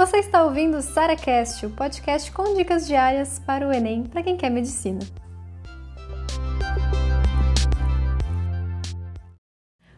Você está ouvindo o SaraCast, o podcast com dicas diárias para o Enem para quem quer medicina.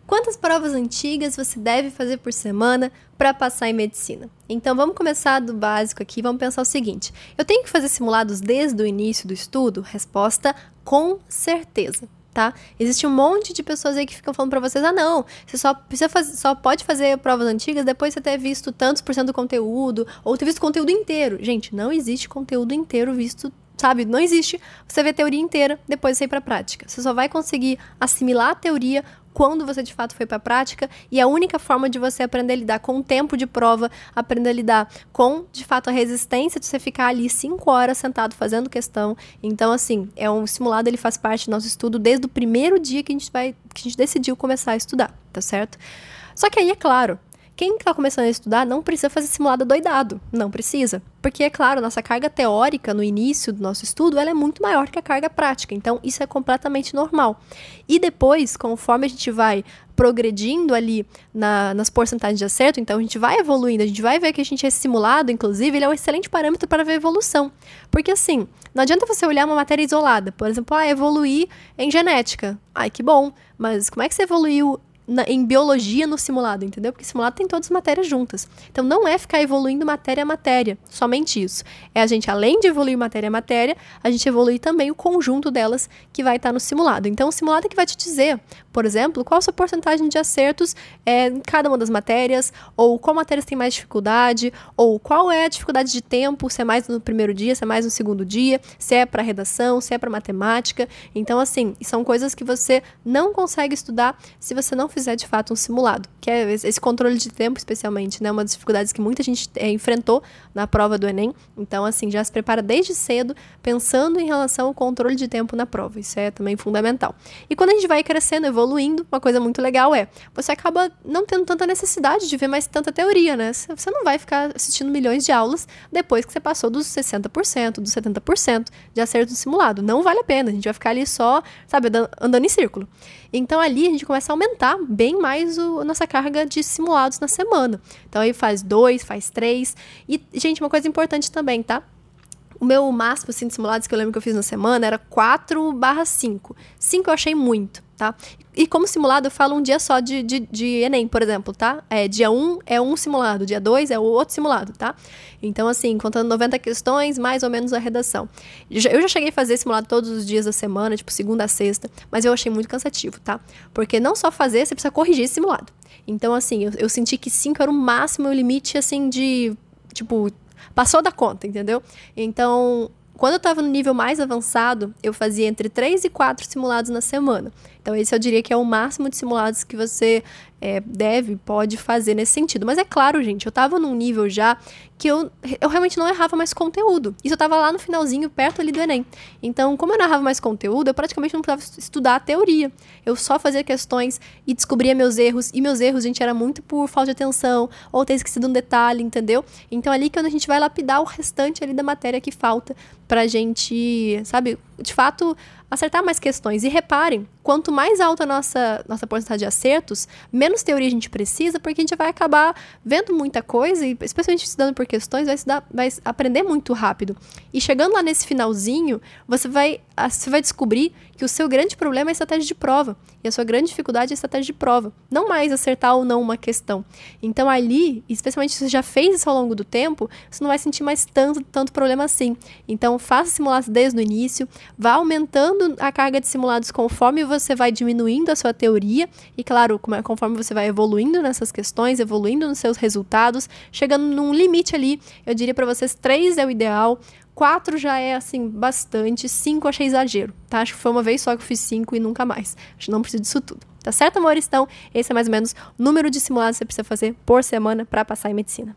Quantas provas antigas você deve fazer por semana para passar em medicina? Então vamos começar do básico aqui, vamos pensar o seguinte: eu tenho que fazer simulados desde o início do estudo? Resposta: com certeza tá? Existe um monte de pessoas aí que ficam falando para vocês: ah, não, você só, precisa fazer, só pode fazer provas antigas depois de você ter visto tantos por cento do conteúdo, ou ter visto conteúdo inteiro. Gente, não existe conteúdo inteiro visto sabe? Não existe você ver teoria inteira, depois você ir para prática. Você só vai conseguir assimilar a teoria quando você de fato foi para a prática e a única forma de você aprender a lidar com o tempo de prova, aprender a lidar com de fato a resistência de você ficar ali cinco horas sentado fazendo questão. Então assim, é um simulado, ele faz parte do nosso estudo desde o primeiro dia que a gente vai que a gente decidiu começar a estudar, tá certo? Só que aí é claro, quem está começando a estudar não precisa fazer simulado doidado, não precisa. Porque, é claro, nossa carga teórica no início do nosso estudo ela é muito maior que a carga prática, então isso é completamente normal. E depois, conforme a gente vai progredindo ali na, nas porcentagens de acerto, então a gente vai evoluindo, a gente vai ver que a gente é simulado, inclusive, ele é um excelente parâmetro para ver evolução. Porque assim, não adianta você olhar uma matéria isolada, por exemplo, ah, evoluir em genética. Ai, que bom, mas como é que você evoluiu na, em biologia no simulado, entendeu? Porque simulado tem todas as matérias juntas. Então não é ficar evoluindo matéria a matéria, somente isso. É a gente, além de evoluir matéria a matéria, a gente evoluir também o conjunto delas que vai estar no simulado. Então o simulado é que vai te dizer, por exemplo, qual a sua porcentagem de acertos é, em cada uma das matérias, ou qual matérias tem mais dificuldade, ou qual é a dificuldade de tempo, se é mais no primeiro dia, se é mais no segundo dia, se é para redação, se é para matemática. Então, assim, são coisas que você não consegue estudar se você não fizer de fato um simulado, que é esse controle de tempo, especialmente, né? Uma das dificuldades que muita gente é, enfrentou na prova do Enem. Então, assim, já se prepara desde cedo, pensando em relação ao controle de tempo na prova. Isso é também fundamental. E quando a gente vai crescendo, evoluindo, uma coisa muito legal é você acaba não tendo tanta necessidade de ver mais tanta teoria, né? Você não vai ficar assistindo milhões de aulas depois que você passou dos 60%, dos 70% de acerto no simulado. Não vale a pena. A gente vai ficar ali só, sabe, andando em círculo. Então ali a gente começa a aumentar bem mais o, a nossa carga de simulados na semana. Então aí faz dois, faz três. E, gente, uma coisa importante também, tá? O meu máximo assim, de simulados que eu lembro que eu fiz na semana era 4 barra 5. 5 eu achei muito, tá? E como simulado, eu falo um dia só de, de, de Enem, por exemplo, tá? É, dia 1 um é um simulado, dia 2 é o outro simulado, tá? Então, assim, contando 90 questões, mais ou menos a redação. Eu já cheguei a fazer simulado todos os dias da semana, tipo segunda a sexta, mas eu achei muito cansativo, tá? Porque não só fazer, você precisa corrigir esse simulado. Então, assim, eu, eu senti que 5 era o máximo, o limite, assim, de, tipo, Passou da conta, entendeu? Então, quando eu estava no nível mais avançado, eu fazia entre 3 e 4 simulados na semana. Então, esse eu diria que é o máximo de simulados que você é, deve, pode fazer nesse sentido. Mas é claro, gente, eu estava num nível já que eu, eu realmente não errava mais conteúdo. Isso eu estava lá no finalzinho, perto ali do Enem. Então, como eu não errava mais conteúdo, eu praticamente não precisava estudar a teoria. Eu só fazia questões e descobria meus erros. E meus erros, gente, era muito por falta de atenção ou ter esquecido um detalhe, entendeu? Então, ali que a gente vai lapidar o restante ali da matéria que falta pra gente, sabe, de fato, acertar mais questões. E reparem, quanto mais alta a nossa, nossa porcentagem de acertos, menos teoria a gente precisa, porque a gente vai acabar vendo muita coisa, e especialmente estudando por questões, vai, estudar, vai aprender muito rápido. E chegando lá nesse finalzinho, você vai, você vai descobrir que o seu grande problema é a estratégia de prova. E a sua grande dificuldade é a estratégia de prova. Não mais acertar ou não uma questão. Então ali, especialmente se você já fez isso ao longo do tempo, você não vai sentir mais tanto, tanto problema assim. Então faça simulados desde o início, vá aumentando a carga de simulados conforme você vai diminuindo a sua teoria. E claro, é, conforme você vai evoluindo nessas questões, evoluindo nos seus resultados, chegando num limite ali, eu diria para vocês, três é o ideal. Quatro já é, assim, bastante. Cinco achei exagero, tá? Acho que foi uma vez só que eu fiz cinco e nunca mais. Acho que não preciso disso tudo. Tá certo, amores? Então, esse é mais ou menos o número de simulados que você precisa fazer por semana para passar em medicina.